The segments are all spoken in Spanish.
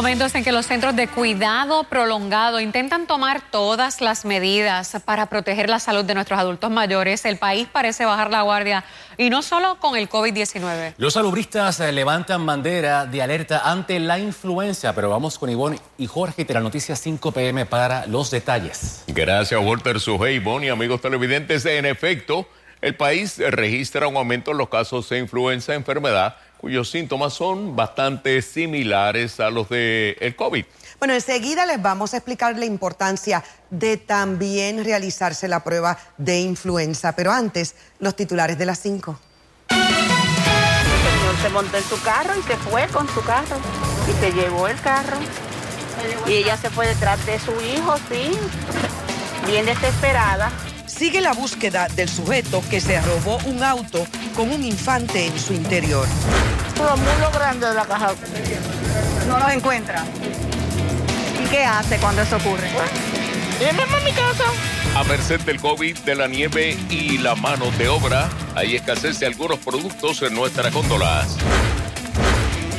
Momentos en que los centros de cuidado prolongado intentan tomar todas las medidas para proteger la salud de nuestros adultos mayores. El país parece bajar la guardia y no solo con el COVID-19. Los salubristas eh, levantan bandera de alerta ante la influenza, pero vamos con Ivonne y Jorge de la noticia 5 pm para los detalles. Gracias, Walter Sujei, Ivonne y amigos televidentes. En efecto, el país registra un aumento en los casos de influenza, enfermedad cuyos síntomas son bastante similares a los del el COVID. Bueno, enseguida les vamos a explicar la importancia de también realizarse la prueba de influenza, pero antes, los titulares de las 5. El señor se montó en su carro y se fue con su carro y se llevó el carro. Y ella se fue detrás de su hijo, sí, bien desesperada. Sigue la búsqueda del sujeto que se robó un auto con un infante en su interior. Los mulos grandes de la caja. No los encuentra. ¿Y qué hace cuando eso ocurre? Viene a mi casa. A merced del COVID, de la nieve y la mano de obra, hay escasez de algunos productos en nuestras góndolas.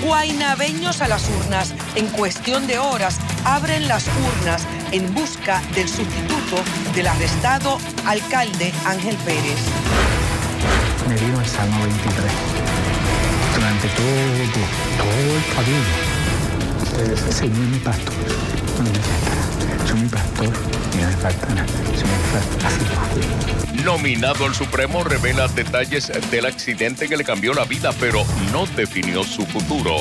Guainabeños a las urnas. En cuestión de horas abren las urnas en busca del sustituto del arrestado alcalde Ángel Pérez. Me vino el Salmo 23. Durante todo, todo el camino. El Señor mi pastor. Soy mi pastor y no me falta nada. Soy mi pastor. Así lo Nominado al Supremo revela detalles del accidente que le cambió la vida, pero no definió su futuro.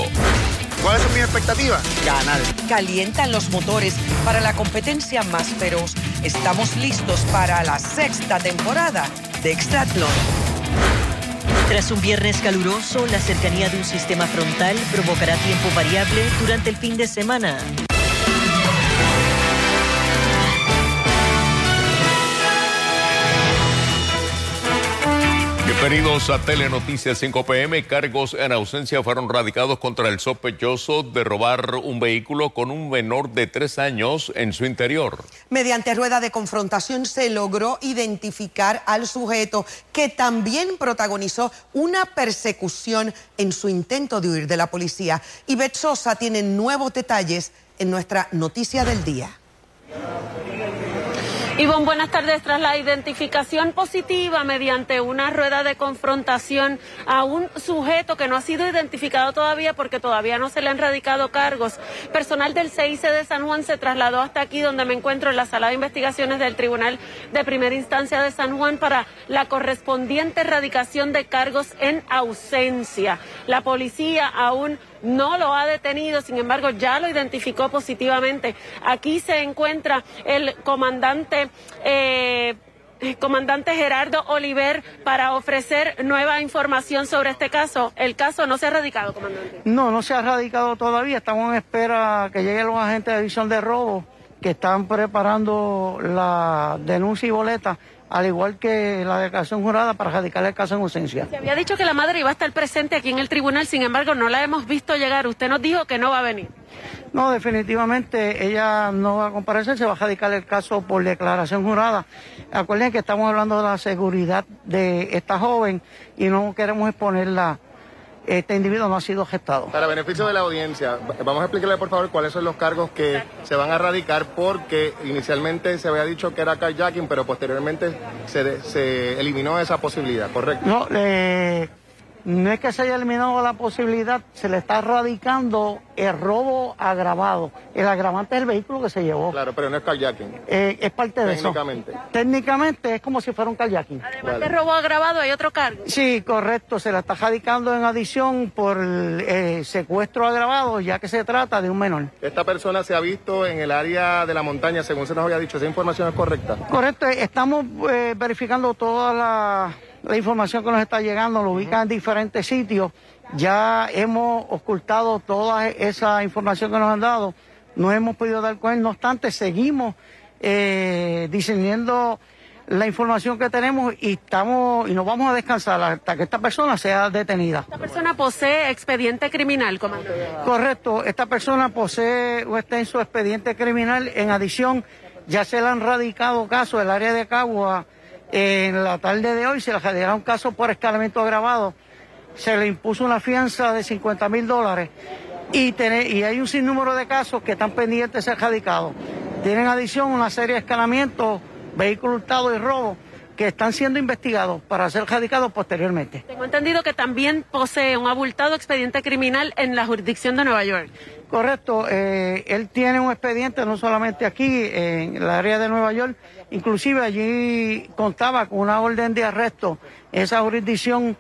¿Cuáles son mis expectativas? Ganar. Calientan los motores para la competencia más feroz. Estamos listos para la sexta temporada de Extratlón. Tras un viernes caluroso, la cercanía de un sistema frontal provocará tiempo variable durante el fin de semana. Bienvenidos a Telenoticias 5 PM. Cargos en ausencia fueron radicados contra el sospechoso de robar un vehículo con un menor de tres años en su interior. Mediante rueda de confrontación se logró identificar al sujeto que también protagonizó una persecución en su intento de huir de la policía. Y Sosa tiene nuevos detalles en nuestra noticia del día. Ivonne, buenas tardes. Tras la identificación positiva mediante una rueda de confrontación a un sujeto que no ha sido identificado todavía porque todavía no se le han radicado cargos, personal del CIC de San Juan se trasladó hasta aquí donde me encuentro en la sala de investigaciones del Tribunal de Primera Instancia de San Juan para la correspondiente radicación de cargos en ausencia. La policía aún no lo ha detenido, sin embargo ya lo identificó positivamente. Aquí se encuentra el comandante. Eh, comandante Gerardo Oliver para ofrecer nueva información sobre este caso. El caso no se ha radicado, comandante. No, no se ha radicado todavía. Estamos en espera que lleguen los agentes de división de robo que están preparando la denuncia y boleta al igual que la declaración jurada para radicar el caso en ausencia. Se había dicho que la madre iba a estar presente aquí en el tribunal, sin embargo no la hemos visto llegar. Usted nos dijo que no va a venir. No, definitivamente ella no va a comparecer, se va a radicar el caso por declaración jurada. Acuérdense que estamos hablando de la seguridad de esta joven y no queremos exponerla este individuo no ha sido gestado. Para beneficio de la audiencia, vamos a explicarle por favor cuáles son los cargos que se van a radicar porque inicialmente se había dicho que era carjacking, pero posteriormente se, se eliminó esa posibilidad, ¿correcto? No, eh, no es que se haya eliminado la posibilidad, se le está radicando el robo agravado. El agravante es el vehículo que se llevó. Claro, pero no es kayaking. Eh, es parte de eso. Técnicamente. Técnicamente es como si fuera un kayaking. Además de robo agravado, hay otro cargo. Sí, correcto. Se la está radicando en adición por el, eh, secuestro agravado, ya que se trata de un menor. Esta persona se ha visto en el área de la montaña, según se nos había dicho. ¿Esa información es correcta? Correcto. Estamos eh, verificando toda la la información que nos está llegando, lo ubican en diferentes sitios. Ya hemos ocultado toda esa información que nos han dado, no hemos podido dar cuenta, no obstante, seguimos eh, discerniendo la información que tenemos y estamos y nos vamos a descansar hasta que esta persona sea detenida. ¿Esta persona posee expediente criminal, comandante? Correcto, esta persona posee un extenso expediente criminal. En adición, ya se le han radicado casos del área de Cagua en la tarde de hoy se le genera un caso por escalamiento agravado. Se le impuso una fianza de 50 mil dólares y, y hay un sinnúmero de casos que están pendientes de ser radicados. Tienen adición una serie de escalamientos, vehículos hurtados y robos que están siendo investigados para ser radicados posteriormente. Tengo entendido que también posee un abultado expediente criminal en la jurisdicción de Nueva York. Correcto, eh, él tiene un expediente no solamente aquí, en el área de Nueva York, inclusive allí contaba con una orden de arresto en esa jurisdicción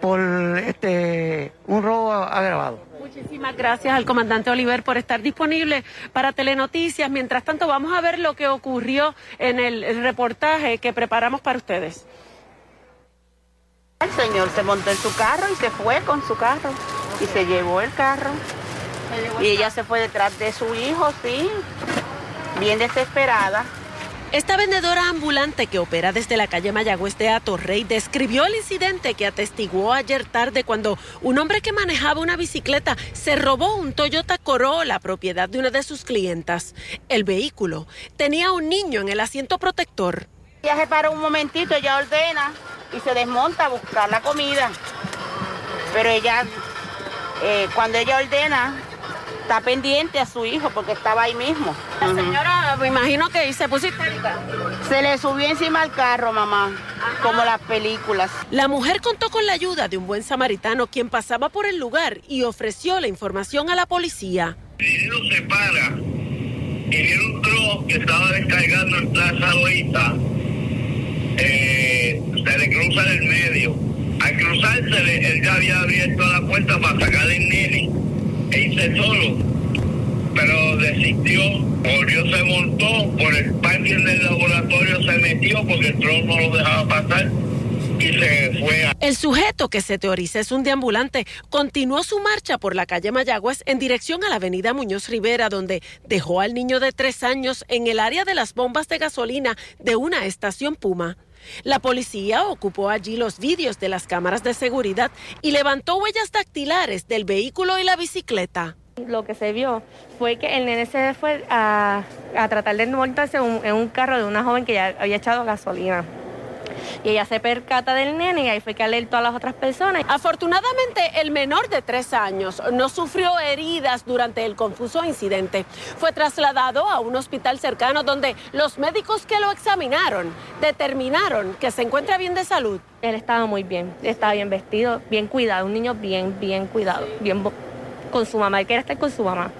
por este un robo agravado. Muchísimas gracias al comandante Oliver por estar disponible para Telenoticias. Mientras tanto, vamos a ver lo que ocurrió en el reportaje que preparamos para ustedes. El señor se montó en su carro y se fue con su carro y se llevó el carro. Y ella se fue detrás de su hijo, sí, bien desesperada. Esta vendedora ambulante que opera desde la calle Mayagüez de Atorrey describió el incidente que atestiguó ayer tarde cuando un hombre que manejaba una bicicleta se robó un Toyota Corolla, propiedad de una de sus clientas. El vehículo tenía un niño en el asiento protector. Ella se para un momentito, ella ordena y se desmonta a buscar la comida. Pero ella, eh, cuando ella ordena, está pendiente a su hijo porque estaba ahí mismo. La señora, me imagino que se puso histérica. Se le subió encima al carro, mamá, como las películas. La mujer contó con la ayuda de un buen samaritano quien pasaba por el lugar y ofreció la información a la policía. El se para y un truck que estaba descargando en Plaza Loíta. Eh, se le cruza en el medio. Al cruzarse, él ya había abierto la puerta para sacarle el nene hice solo, pero desistió, volvió, se montó, por el parking del laboratorio se metió porque el tron no lo dejaba pasar. Y se fue El sujeto que se teoriza es un deambulante continuó su marcha por la calle Mayagüez en dirección a la avenida Muñoz Rivera, donde dejó al niño de tres años en el área de las bombas de gasolina de una estación Puma. La policía ocupó allí los vídeos de las cámaras de seguridad y levantó huellas dactilares del vehículo y la bicicleta. Lo que se vio fue que el nene se fue a, tratar de montarse en un carro de una joven que ya había echado gasolina y ella se percata del nene y ahí fue que alertó a las otras personas. Afortunadamente, el menor de tres años no sufrió heridas durante el confuso incidente. Fue trasladado a un hospital cercano donde los médicos que lo examinaron determinaron que se encuentra bien de salud. Él estaba muy bien, estaba bien vestido, bien cuidado, un niño bien, bien cuidado, bien con su mamá, él quería estar con su mamá.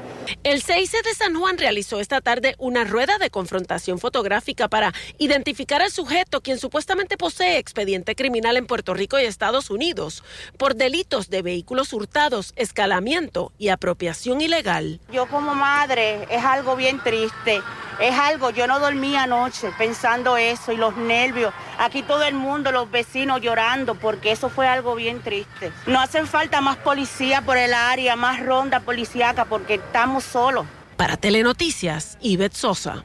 El CIC de San Juan realizó esta tarde una rueda de confrontación fotográfica para identificar al sujeto quien supuestamente posee expediente criminal en Puerto Rico y Estados Unidos por delitos de vehículos hurtados, escalamiento y apropiación ilegal. Yo como madre es algo bien triste es algo, yo no dormí anoche pensando eso y los nervios. Aquí todo el mundo, los vecinos llorando porque eso fue algo bien triste. No hacen falta más policía por el área, más ronda policíaca porque estamos solos. Para Telenoticias, Ivette Sosa.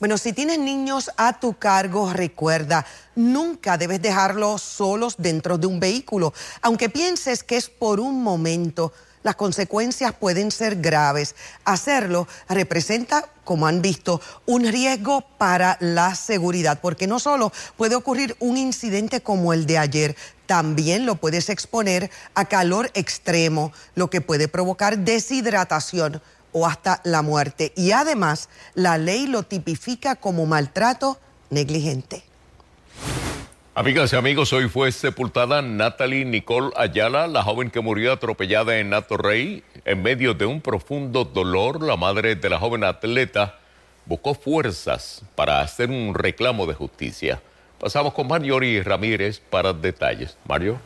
Bueno, si tienes niños a tu cargo, recuerda, nunca debes dejarlos solos dentro de un vehículo, aunque pienses que es por un momento las consecuencias pueden ser graves. Hacerlo representa, como han visto, un riesgo para la seguridad, porque no solo puede ocurrir un incidente como el de ayer, también lo puedes exponer a calor extremo, lo que puede provocar deshidratación o hasta la muerte. Y además, la ley lo tipifica como maltrato negligente. Amigas y amigos, hoy fue sepultada Natalie Nicole Ayala, la joven que murió atropellada en Rey. En medio de un profundo dolor, la madre de la joven atleta buscó fuerzas para hacer un reclamo de justicia. Pasamos con Mariori Ramírez para detalles. Mario.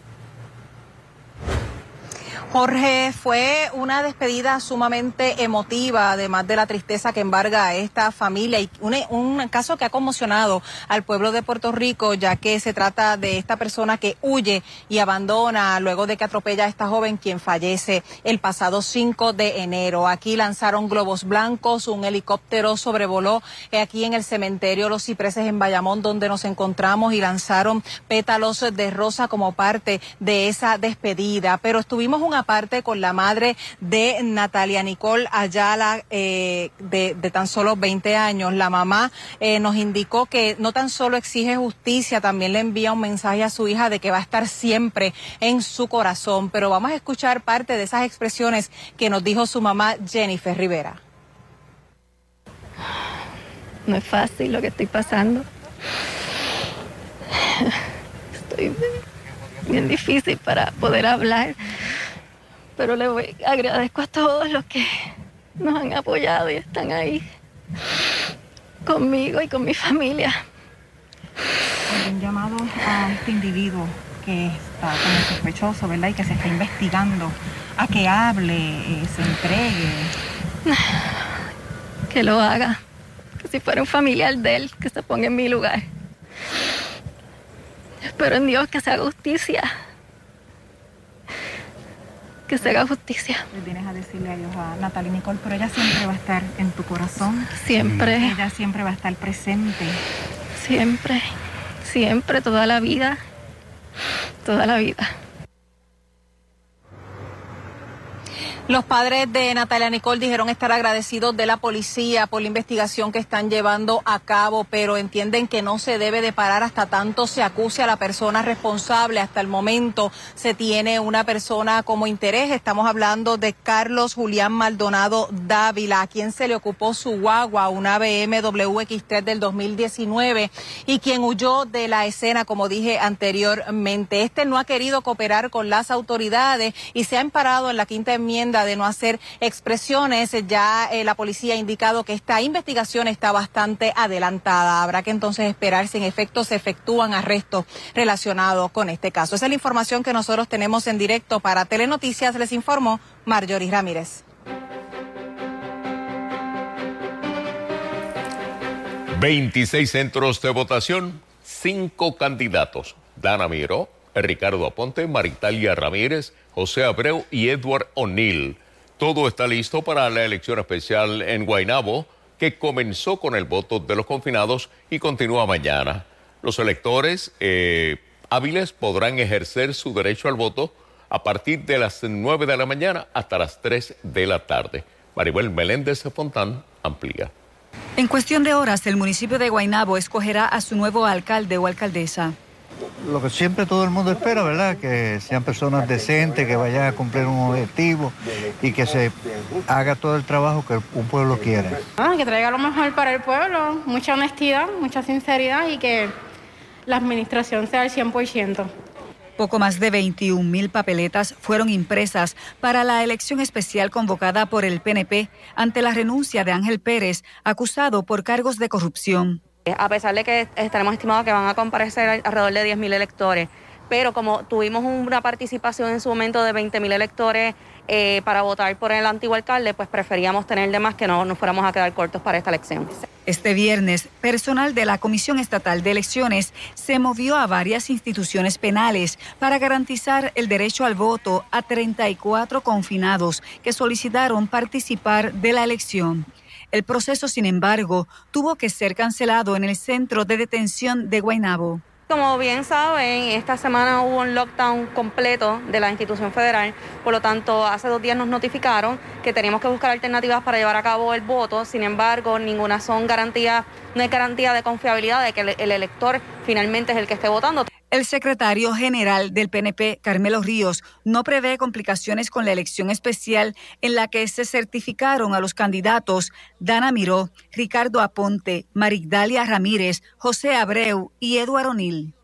Jorge, fue una despedida sumamente emotiva, además de la tristeza que embarga a esta familia y un, caso que ha conmocionado al pueblo de Puerto Rico, ya que se trata de esta persona que huye y abandona luego de que atropella a esta joven quien fallece el pasado 5 de enero. Aquí lanzaron globos blancos, un helicóptero sobrevoló aquí en el cementerio Los Cipreses en Bayamón, donde nos encontramos y lanzaron pétalos de rosa como parte de esa despedida. Pero estuvimos un parte con la madre de Natalia Nicole Ayala, eh, de, de, tan solo 20 años. La mamá eh, nos indicó que no tan solo exige justicia, también le envía un mensaje a su hija de que va a estar siempre en su corazón. Pero vamos a escuchar parte de esas expresiones que nos dijo su mamá Jennifer Rivera. No es fácil lo que estoy pasando. Estoy bien difícil para poder hablar, pero le voy, agradezco a todos los que nos han apoyado y están ahí conmigo y con mi familia. Un llamado a este individuo que está como sospechoso, ¿verdad? Y que se está investigando, a que hable, eh, se entregue. Que lo haga, que si fuera un familiar de él, que se ponga en mi lugar. Espero en Dios que se haga justicia. Que se haga justicia. Le tienes a decirle adiós a Natalia Nicole, pero ella siempre va a estar en tu corazón. Siempre. Ella siempre va a estar presente. Siempre. Siempre, toda la vida. Toda la vida. Los padres de Natalia Nicole dijeron estar agradecidos de la policía por la investigación que están llevando a cabo, pero entienden que no se debe de parar hasta tanto se acuse a la persona responsable. Hasta el momento se tiene una persona como interés. Estamos hablando de Carlos Julián Maldonado Dávila, a quien se le ocupó su guagua, una BMW X3 del 2019, y quien huyó de la escena, como dije anteriormente. Este no ha querido cooperar con las autoridades y se ha emparado en la quinta enmienda de no hacer expresiones. Ya eh, la policía ha indicado que esta investigación está bastante adelantada. Habrá que entonces esperar si en efecto se efectúan arrestos relacionados con este caso. Esa es la información que nosotros tenemos en directo para Telenoticias. Les informó Marjorie Ramírez. 26 centros de votación, cinco candidatos. Dana Miro, Ricardo Aponte, Maritalia Ramírez, José Abreu y Edward O'Neill. Todo está listo para la elección especial en Guaynabo, que comenzó con el voto de los confinados y continúa mañana. Los electores eh, hábiles podrán ejercer su derecho al voto a partir de las 9 de la mañana hasta las 3 de la tarde. Maribel Meléndez Fontán amplía. En cuestión de horas, el municipio de Guaynabo escogerá a su nuevo alcalde o alcaldesa lo que siempre todo el mundo espera, ¿verdad? Que sean personas decentes, que vayan a cumplir un objetivo y que se haga todo el trabajo que un pueblo quiere. Ah, que traiga lo mejor para el pueblo, mucha honestidad, mucha sinceridad y que la administración sea al 100%. Poco más de 21 mil papeletas fueron impresas para la elección especial convocada por el PNP ante la renuncia de Ángel Pérez, acusado por cargos de corrupción. A pesar de que estaremos estimados que van a comparecer alrededor de 10.000 electores, pero como tuvimos una participación en su momento de 20.000 electores eh, para votar por el antiguo alcalde, pues preferíamos tener de más que no nos fuéramos a quedar cortos para esta elección. Este viernes, personal de la Comisión Estatal de Elecciones se movió a varias instituciones penales para garantizar el derecho al voto a 34 confinados que solicitaron participar de la elección. El proceso, sin embargo, tuvo que ser cancelado en el centro de detención de Guaynabo. Como bien saben, esta semana hubo un lockdown completo de la institución federal, por lo tanto, hace dos días nos notificaron que teníamos que buscar alternativas para llevar a cabo el voto, sin embargo, ninguna son garantías, no hay garantía de confiabilidad de que el elector finalmente es el que esté votando. El secretario general del PNP, Carmelo Ríos, no prevé complicaciones con la elección especial en la que se certificaron a los candidatos Dana Miró, Ricardo Aponte, Marigdalia Ramírez, José Abreu y Eduardo O'Neill.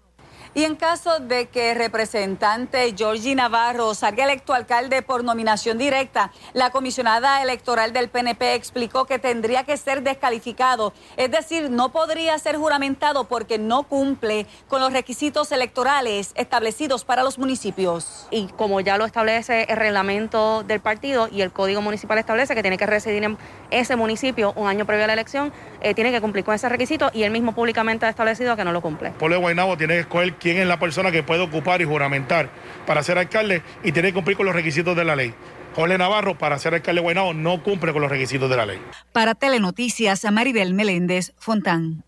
Y en caso de que el representante Georgie Navarro salga electo alcalde por nominación directa, la comisionada electoral del PNP explicó que tendría que ser descalificado, es decir, no podría ser juramentado porque no cumple con los requisitos electorales establecidos para los municipios. Y como ya lo establece el reglamento del partido y el código municipal establece que tiene que residir en ese municipio un año previo a la elección, eh, tiene que cumplir con ese requisito y él mismo públicamente ha establecido que no lo cumple. Pueblo de tiene que escoger quién es la persona que puede ocupar y juramentar para ser alcalde y tiene que cumplir con los requisitos de la ley. Jorge Navarro, para ser alcalde de Guaynabo, no cumple con los requisitos de la ley. Para Telenoticias, Maribel Meléndez Fontán.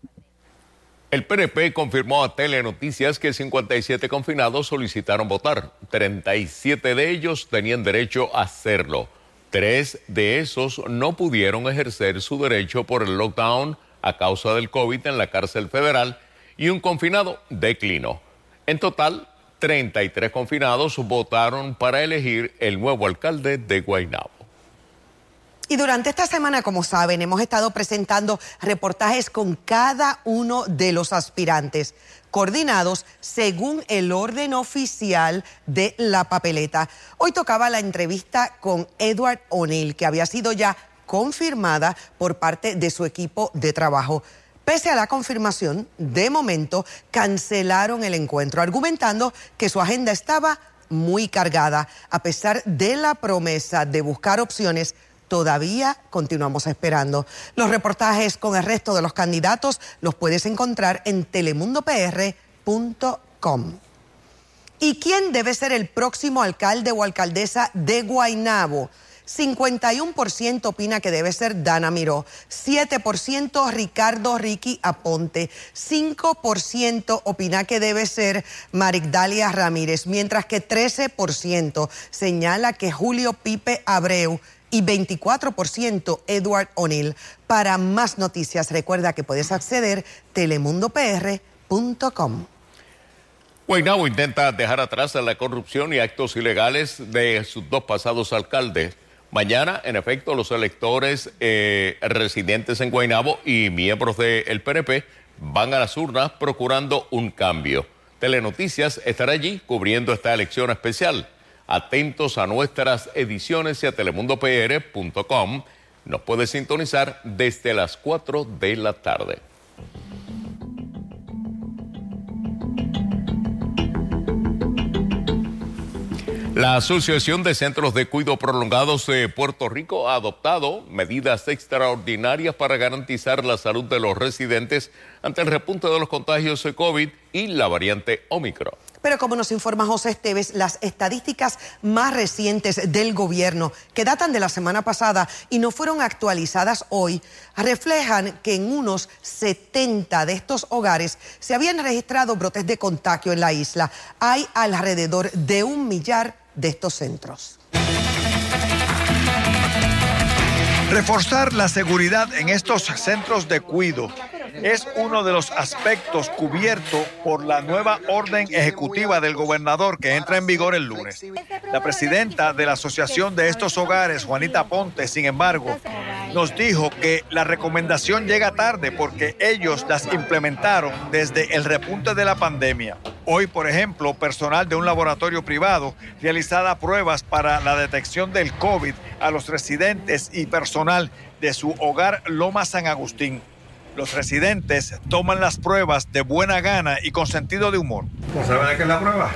El PNP confirmó a Telenoticias que 57 confinados solicitaron votar. 37 de ellos tenían derecho a hacerlo. Tres de esos no pudieron ejercer su derecho por el lockdown a causa del COVID en la cárcel federal y un confinado declinó. En total, 33 confinados votaron para elegir el nuevo alcalde de Guaynabo. Y durante esta semana, como saben, hemos estado presentando reportajes con cada uno de los aspirantes, coordinados según el orden oficial de la papeleta. Hoy tocaba la entrevista con Edward O'Neill, que había sido ya confirmada por parte de su equipo de trabajo. Pese a la confirmación, de momento cancelaron el encuentro, argumentando que su agenda estaba muy cargada, a pesar de la promesa de buscar opciones todavía continuamos esperando. Los reportajes con el resto de los candidatos los puedes encontrar en telemundopr.com. ¿Y quién debe ser el próximo alcalde o alcaldesa de Guaynabo? 51% opina que debe ser Dana Miró, 7% Ricardo Ricky Aponte, 5% opina que debe ser Marigdalia Ramírez, mientras que 13% señala que Julio Pipe Abreu y 24% Edward O'Neill. Para más noticias, recuerda que puedes acceder telemundopr.com. Guaynabo intenta dejar atrás la corrupción y actos ilegales de sus dos pasados alcaldes. Mañana, en efecto, los electores eh, residentes en Guaynabo y miembros del PNP van a las urnas procurando un cambio. Telenoticias estará allí cubriendo esta elección especial. Atentos a nuestras ediciones y a telemundopr.com. Nos puede sintonizar desde las 4 de la tarde. La Asociación de Centros de Cuido Prolongados de Puerto Rico ha adoptado medidas extraordinarias para garantizar la salud de los residentes ante el repunte de los contagios de COVID y la variante Omicron. Pero como nos informa José Esteves, las estadísticas más recientes del gobierno, que datan de la semana pasada y no fueron actualizadas hoy, reflejan que en unos 70 de estos hogares se habían registrado brotes de contagio en la isla. Hay alrededor de un millar de estos centros. Reforzar la seguridad en estos centros de cuido es uno de los aspectos cubiertos por la nueva orden ejecutiva del gobernador que entra en vigor el lunes. La presidenta de la Asociación de estos hogares, Juanita Ponte, sin embargo, nos dijo que la recomendación llega tarde porque ellos las implementaron desde el repunte de la pandemia. Hoy, por ejemplo, personal de un laboratorio privado realizaba pruebas para la detección del COVID a los residentes y personal de su hogar Loma San Agustín. Los residentes toman las pruebas de buena gana y con sentido de humor. ¿No saben de qué es la prueba?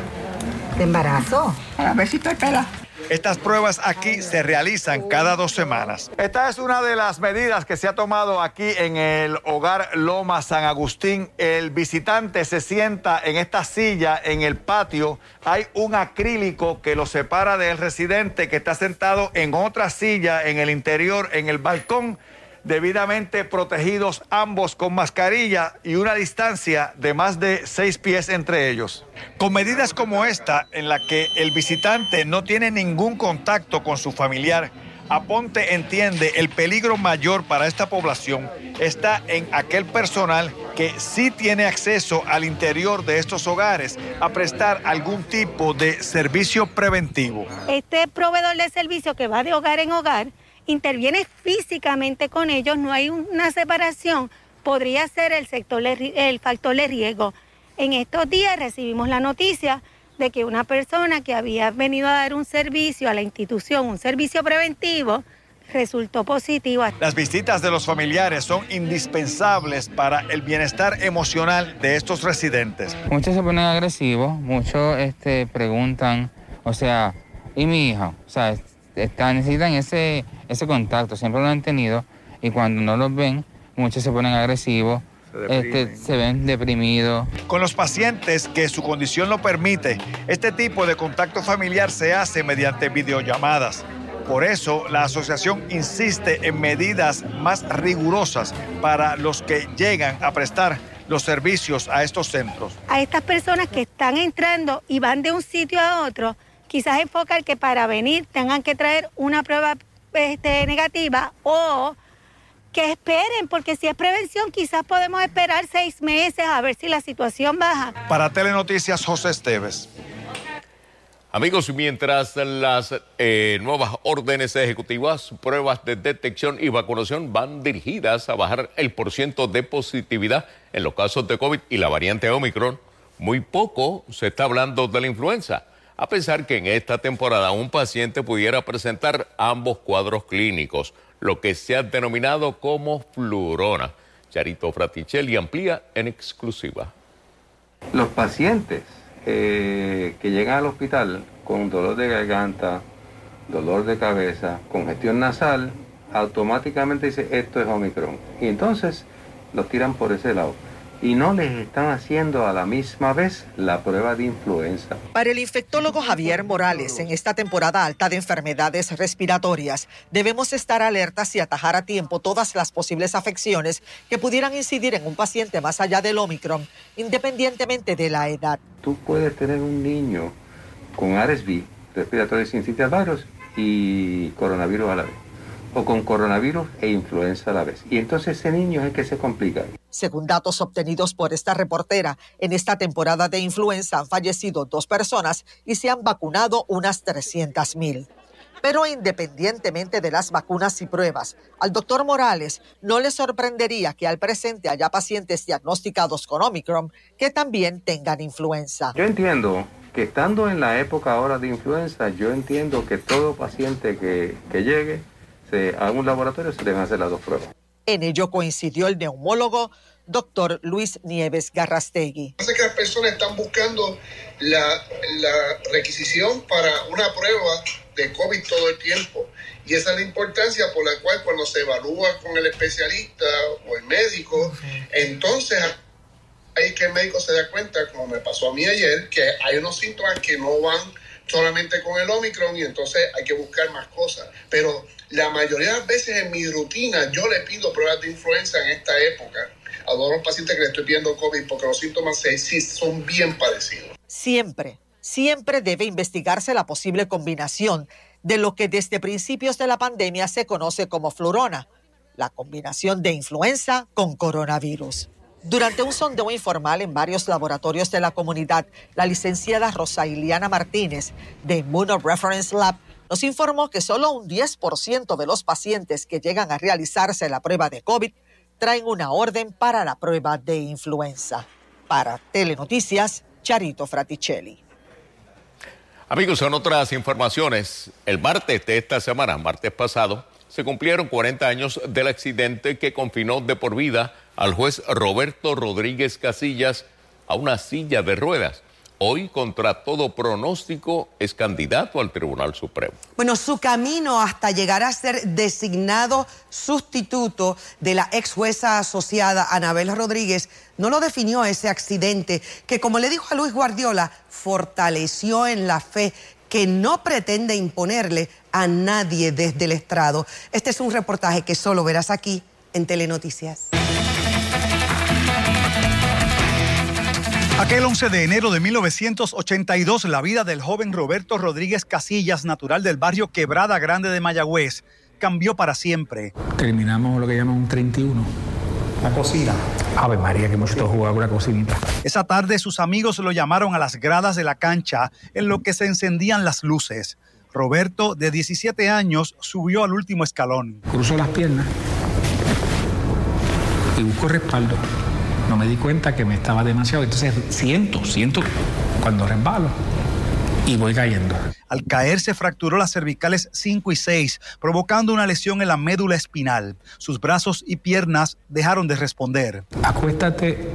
De embarazo. A ver si estoy pela. Estas pruebas aquí se realizan cada dos semanas. Esta es una de las medidas que se ha tomado aquí en el hogar Loma San Agustín. El visitante se sienta en esta silla en el patio. Hay un acrílico que lo separa del residente que está sentado en otra silla en el interior, en el balcón debidamente protegidos ambos con mascarilla y una distancia de más de seis pies entre ellos. Con medidas como esta, en la que el visitante no tiene ningún contacto con su familiar, Aponte entiende el peligro mayor para esta población está en aquel personal que sí tiene acceso al interior de estos hogares a prestar algún tipo de servicio preventivo. Este proveedor de servicio que va de hogar en hogar interviene físicamente con ellos, no hay una separación, podría ser el, sector, el factor de riesgo. En estos días recibimos la noticia de que una persona que había venido a dar un servicio a la institución, un servicio preventivo, resultó positiva. Las visitas de los familiares son indispensables para el bienestar emocional de estos residentes. Muchos se ponen agresivos, muchos este, preguntan, o sea, ¿y mi hija? O sea, necesitan ese, ese contacto, siempre lo han tenido y cuando no los ven, muchos se ponen agresivos. Se, este, se ven deprimidos. Con los pacientes que su condición lo permite, este tipo de contacto familiar se hace mediante videollamadas. Por eso la asociación insiste en medidas más rigurosas para los que llegan a prestar los servicios a estos centros. A estas personas que están entrando y van de un sitio a otro, quizás enfocar que para venir tengan que traer una prueba este, negativa o que esperen, porque si es prevención, quizás podemos esperar seis meses a ver si la situación baja. Para Telenoticias, José Esteves. Amigos, mientras las eh, nuevas órdenes ejecutivas, pruebas de detección y vacunación van dirigidas a bajar el porciento de positividad en los casos de COVID y la variante Omicron, muy poco se está hablando de la influenza, a pesar que en esta temporada un paciente pudiera presentar ambos cuadros clínicos, lo que se ha denominado como flurona. Charito Fraticelli amplía en exclusiva. Los pacientes eh, que llegan al hospital con dolor de garganta, dolor de cabeza, congestión nasal, automáticamente dice esto es Omicron. Y entonces los tiran por ese lado y no les están haciendo a la misma vez la prueba de influenza. Para el infectólogo Javier Morales, en esta temporada alta de enfermedades respiratorias, debemos estar alertas y atajar a tiempo todas las posibles afecciones que pudieran incidir en un paciente más allá del Omicron, independientemente de la edad. Tú puedes tener un niño con RSV, respiratorio syncytial virus, y coronavirus a la vez o con coronavirus e influenza a la vez. Y entonces ese niño es el que se complica. Según datos obtenidos por esta reportera, en esta temporada de influenza han fallecido dos personas y se han vacunado unas 300 mil. Pero independientemente de las vacunas y pruebas, al doctor Morales no le sorprendería que al presente haya pacientes diagnosticados con Omicron que también tengan influenza. Yo entiendo que estando en la época ahora de influenza, yo entiendo que todo paciente que, que llegue se, a un laboratorio se deben hacer las dos pruebas. En ello coincidió el neumólogo doctor Luis Nieves Garrastegui. Parece que las personas están buscando la, la requisición para una prueba de COVID todo el tiempo. Y esa es la importancia por la cual cuando se evalúa con el especialista o el médico, entonces ahí que el médico se da cuenta, como me pasó a mí ayer, que hay unos síntomas que no van solamente con el Omicron y entonces hay que buscar más cosas. Pero la mayoría de las veces en mi rutina yo le pido pruebas de influenza en esta época a todos los pacientes que le estoy pidiendo COVID porque los síntomas sí son bien parecidos. Siempre, siempre debe investigarse la posible combinación de lo que desde principios de la pandemia se conoce como flurona, la combinación de influenza con coronavirus. Durante un sondeo informal en varios laboratorios de la comunidad, la licenciada Rosa Iliana Martínez de Immunoreference Lab nos informó que solo un 10% de los pacientes que llegan a realizarse la prueba de COVID traen una orden para la prueba de influenza. Para Telenoticias, Charito Fraticelli. Amigos, en otras informaciones, el martes de esta semana, martes pasado, se cumplieron 40 años del accidente que confinó de por vida al juez Roberto Rodríguez Casillas a una silla de ruedas. Hoy, contra todo pronóstico, es candidato al Tribunal Supremo. Bueno, su camino hasta llegar a ser designado sustituto de la ex jueza asociada Anabel Rodríguez no lo definió ese accidente que, como le dijo a Luis Guardiola, fortaleció en la fe que no pretende imponerle a nadie desde el estrado. Este es un reportaje que solo verás aquí en Telenoticias. Aquel 11 de enero de 1982, la vida del joven Roberto Rodríguez Casillas, natural del barrio Quebrada Grande de Mayagüez, cambió para siempre. Terminamos lo que llaman un 31. La cocina. Ave María, que hemos jugar una cocinita. Esa tarde sus amigos lo llamaron a las gradas de la cancha en lo que se encendían las luces. Roberto, de 17 años, subió al último escalón. Cruzo las piernas y busco respaldo no me di cuenta que me estaba demasiado. Entonces siento, siento cuando resbalo y voy cayendo. Al caer se fracturó las cervicales 5 y 6, provocando una lesión en la médula espinal. Sus brazos y piernas dejaron de responder. Acuéstate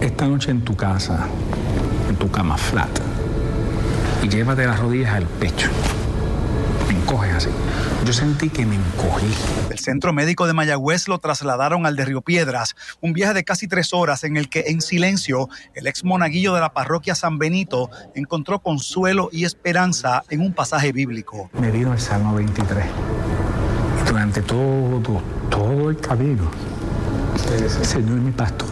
esta noche en tu casa, en tu cama flat, y llévate las rodillas al pecho. Encoges así. Yo sentí que me encogí. El centro médico de Mayagüez lo trasladaron al de Río Piedras, un viaje de casi tres horas en el que en silencio el ex monaguillo de la parroquia San Benito encontró consuelo y esperanza en un pasaje bíblico. Me vino el Salmo 23. Y durante todo, todo el camino Señor mi pastor,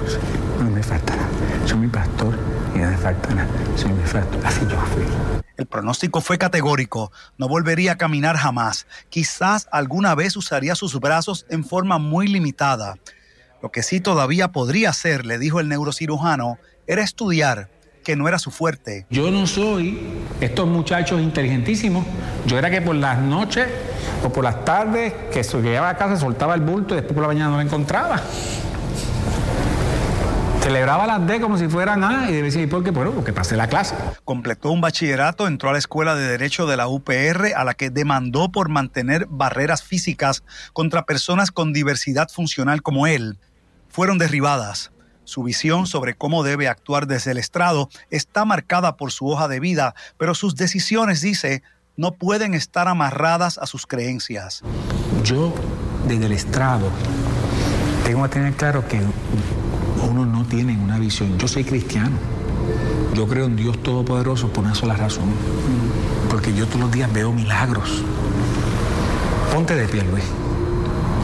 no me falta nada. Soy mi pastor y no me falta nada. Soy mi pastor. Así yo fui. El pronóstico fue categórico. No volvería a caminar jamás. Quizás alguna vez usaría sus brazos en forma muy limitada. Lo que sí todavía podría hacer, le dijo el neurocirujano, era estudiar, que no era su fuerte. Yo no soy estos muchachos inteligentísimos. Yo era que por las noches o por las tardes que llegaba a casa soltaba el bulto y después por la mañana no lo encontraba. Celebraba las D como si fueran A y decía, ¿y por qué? Bueno, porque pasé la clase. Completó un bachillerato, entró a la Escuela de Derecho de la UPR, a la que demandó por mantener barreras físicas contra personas con diversidad funcional como él. Fueron derribadas. Su visión sobre cómo debe actuar desde el estrado está marcada por su hoja de vida, pero sus decisiones, dice, no pueden estar amarradas a sus creencias. Yo, desde el estrado, tengo que tener claro que uno no tiene una visión. Yo soy cristiano. Yo creo en Dios Todopoderoso por una sola razón. Porque yo todos los días veo milagros. Ponte de pie, Luis.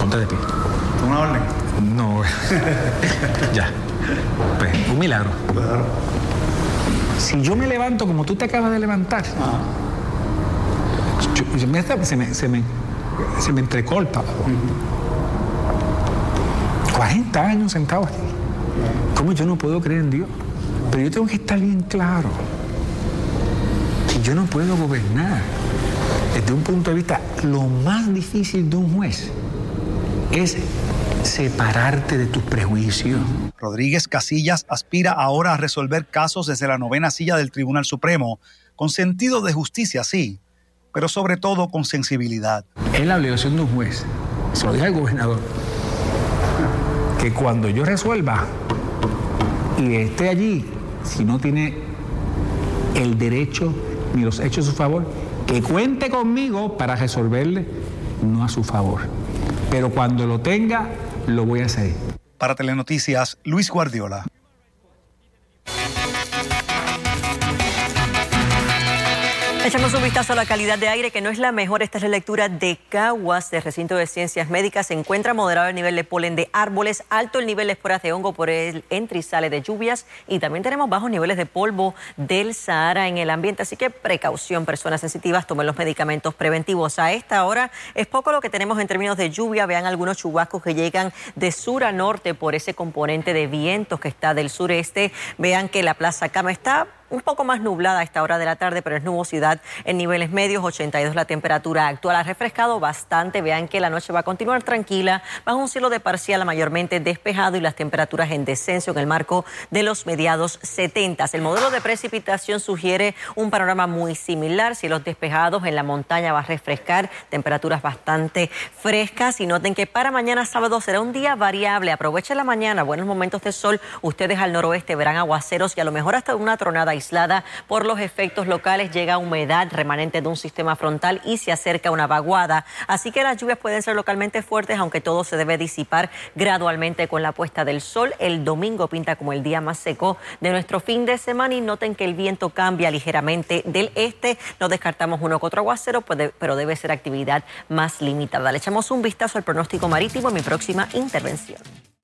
Ponte de pie. ¿Una orden? No. ya. Pues, un milagro. Si yo me levanto como tú te acabas de levantar, yo- se, me, se, me, se, me, se me entrecorta. 40 años sentado aquí. ¿Cómo yo no puedo creer en Dios? Pero yo tengo que estar bien claro que yo no puedo gobernar desde un punto de vista, lo más difícil de un juez es separarte de tus prejuicios. Rodríguez Casillas aspira ahora a resolver casos desde la novena silla del Tribunal Supremo, con sentido de justicia, sí, pero sobre todo con sensibilidad. Es la obligación de un juez, se lo dije al gobernador, que cuando yo resuelva y esté allí, si no tiene el derecho ni los hechos a su favor, que cuente conmigo para resolverle, no a su favor. Pero cuando lo tenga, lo voy a hacer. Para Telenoticias, Luis Guardiola. Echamos un vistazo a la calidad de aire, que no es la mejor. Esta es la lectura de Caguas, del recinto de ciencias médicas. Se encuentra moderado el nivel de polen de árboles, alto el nivel de esporas de hongo por el sale de lluvias y también tenemos bajos niveles de polvo del Sahara en el ambiente. Así que precaución, personas sensitivas, tomen los medicamentos preventivos. A esta hora es poco lo que tenemos en términos de lluvia. Vean algunos chubascos que llegan de sur a norte por ese componente de vientos que está del sureste. Vean que la Plaza Cama está un poco más nublada a esta hora de la tarde, pero es nubosidad en niveles medios, 82 la temperatura actual. Ha refrescado bastante. Vean que la noche va a continuar tranquila, bajo un cielo de parcial mayormente despejado y las temperaturas en descenso en el marco de los mediados 70. El modelo de precipitación sugiere un panorama muy similar. Cielos despejados en la montaña va a refrescar, temperaturas bastante frescas. Y noten que para mañana sábado será un día variable. Aprovechen la mañana, buenos momentos de sol. Ustedes al noroeste verán aguaceros y a lo mejor hasta una tronada por los efectos locales. Llega humedad remanente de un sistema frontal y se acerca una vaguada. Así que las lluvias pueden ser localmente fuertes, aunque todo se debe disipar gradualmente con la puesta del sol. El domingo pinta como el día más seco de nuestro fin de semana y noten que el viento cambia ligeramente del este. No descartamos uno que otro aguacero, pero debe ser actividad más limitada. Le echamos un vistazo al pronóstico marítimo en mi próxima intervención.